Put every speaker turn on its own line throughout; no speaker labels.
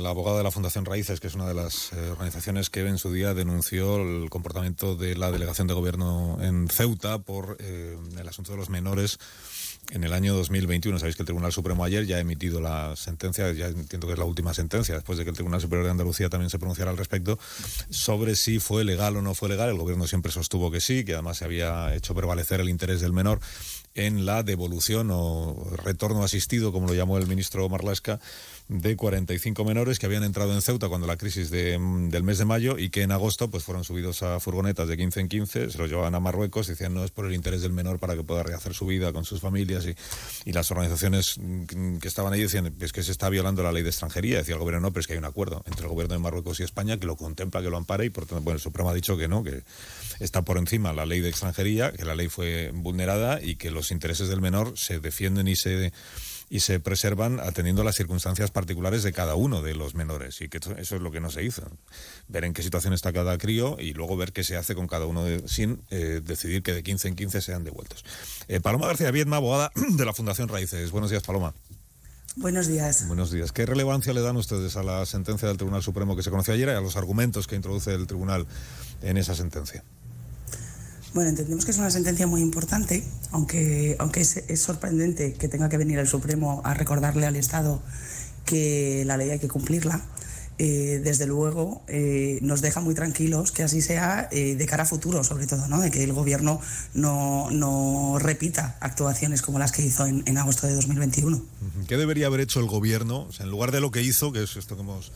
el abogado de la Fundación Raíces, que es una de las eh, organizaciones que en su día denunció el comportamiento de la delegación de gobierno en Ceuta por eh, el asunto de los menores en el año 2021. Sabéis que el Tribunal Supremo ayer ya ha emitido la sentencia, ya entiendo que es la última sentencia, después de que el Tribunal Superior de Andalucía también se pronunciara al respecto, sobre si fue legal o no fue legal. El gobierno siempre sostuvo que sí, que además se había hecho prevalecer el interés del menor en la devolución o retorno asistido, como lo llamó el ministro Marlasca, de 45 menores que habían entrado en Ceuta cuando la crisis del mes de mayo y que en agosto pues fueron subidos a furgonetas de 15 en 15, se los llevaban a Marruecos y decían no es por el interés del menor para que pueda rehacer su vida con sus familias y, y las organizaciones que estaban ahí decían es que se está violando la ley de extranjería, decía el gobierno no, pero es que hay un acuerdo entre el gobierno de Marruecos y España que lo contempla, que lo ampara y por tanto bueno, el Supremo ha dicho que no, que está por encima la ley de extranjería, que la ley fue vulnerada y que los intereses del menor se defienden y se y se preservan atendiendo las circunstancias particulares de cada uno de los menores. Y que eso es lo que no se hizo. Ver en qué situación está cada crío y luego ver qué se hace con cada uno sin eh, decidir que de 15 en 15 sean devueltos. Eh, Paloma García Viedma, abogada de la Fundación Raíces. Buenos días, Paloma.
Buenos días.
Buenos días. ¿Qué relevancia le dan ustedes a la sentencia del Tribunal Supremo que se conoció ayer y a los argumentos que introduce el Tribunal en esa sentencia?
Bueno, entendemos que es una sentencia muy importante, aunque, aunque es, sorprendente que tenga que venir el Supremo a recordarle al Estado que la ley hay que cumplirla. Eh, desde luego eh, nos deja muy tranquilos que así sea eh, de cara a futuro, sobre todo, ¿no? de que el Gobierno no, repita actuaciones como las que hizo en, agosto de 2021.
¿Qué debería haber hecho el Gobierno? En lugar de lo que hizo, que es esto que hemos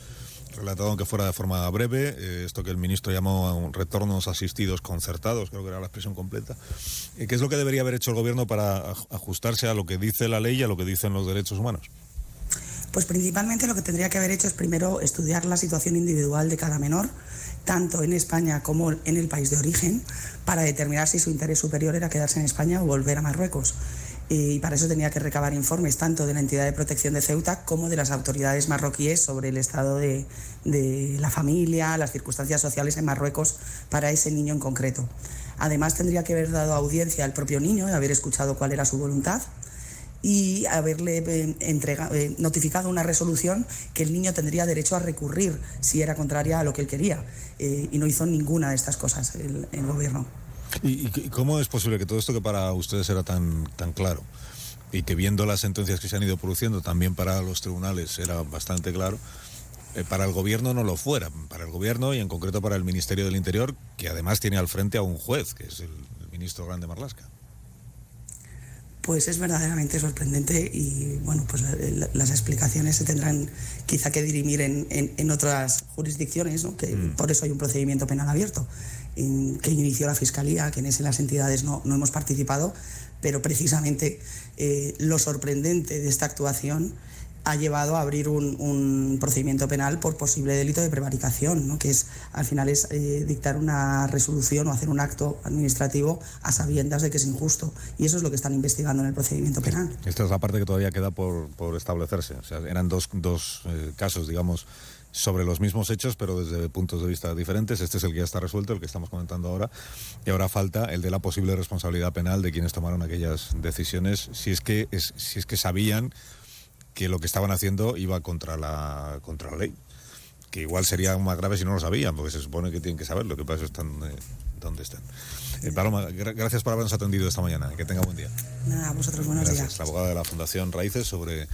relatado aunque fuera de forma breve, eh, esto que el ministro llamó retornos asistidos concertados, creo que era la expresión completa. Eh, ¿Qué es lo que debería haber hecho el gobierno para ajustarse a lo que dice la ley y a lo que dicen los derechos humanos?
Pues principalmente lo que tendría que haber hecho es primero estudiar la situación individual de cada menor, tanto en España como en el país de origen, para determinar si su interés superior era quedarse en España o volver a Marruecos y para eso tenía que recabar informes tanto de la entidad de protección de Ceuta como de las autoridades marroquíes sobre el estado de, la familia, las circunstancias sociales en Marruecos para ese niño en concreto. Además, tendría que haber dado audiencia al propio niño, haber escuchado cuál era su voluntad y haberle eh, eh, notificado una resolución que el niño tendría derecho a recurrir si era contraria a lo que él quería. Eh, y no hizo ninguna de estas cosas el gobierno.
¿Y, cómo es posible que todo esto que para ustedes era tan, tan claro y que viendo las sentencias que se han ido produciendo también para los tribunales era bastante claro, eh, para el gobierno no lo fuera? Para el gobierno y en concreto para el Ministerio del Interior, que además tiene al frente a un juez, que es el, ministro Grande Marlasca
pues es verdaderamente sorprendente y bueno, pues las explicaciones se tendrán quizá que dirimir en, en, otras jurisdicciones, ¿no? que mm. por eso hay un procedimiento penal abierto que inició la Fiscalía, que en ese las entidades no, no hemos participado, pero precisamente eh, lo sorprendente de esta actuación ha llevado a abrir un, procedimiento penal por posible delito de prevaricación, ¿no? que es al final es eh, dictar una resolución o hacer un acto administrativo a sabiendas de que es injusto. Y eso es lo que están investigando en el procedimiento penal.
Esta es la parte que todavía queda por, por establecerse. O sea, eran dos, dos eh, casos, digamos, sobre los mismos hechos, pero desde puntos de vista diferentes. Este es el que ya está resuelto, el que estamos comentando ahora. Y ahora falta el de la posible responsabilidad penal de quienes tomaron aquellas decisiones, si es que, es, si es que sabían que lo que estaban haciendo iba contra la, contra la ley. Que igual sería más grave si no lo sabían, porque se supone que tienen que saber lo que pasa están eh, donde están. Eh, Paloma, gracias por habernos atendido esta mañana. Que tenga buen día.
Nada, a vosotros buenos
gracias. La abogada de la Fundación Raíces sobre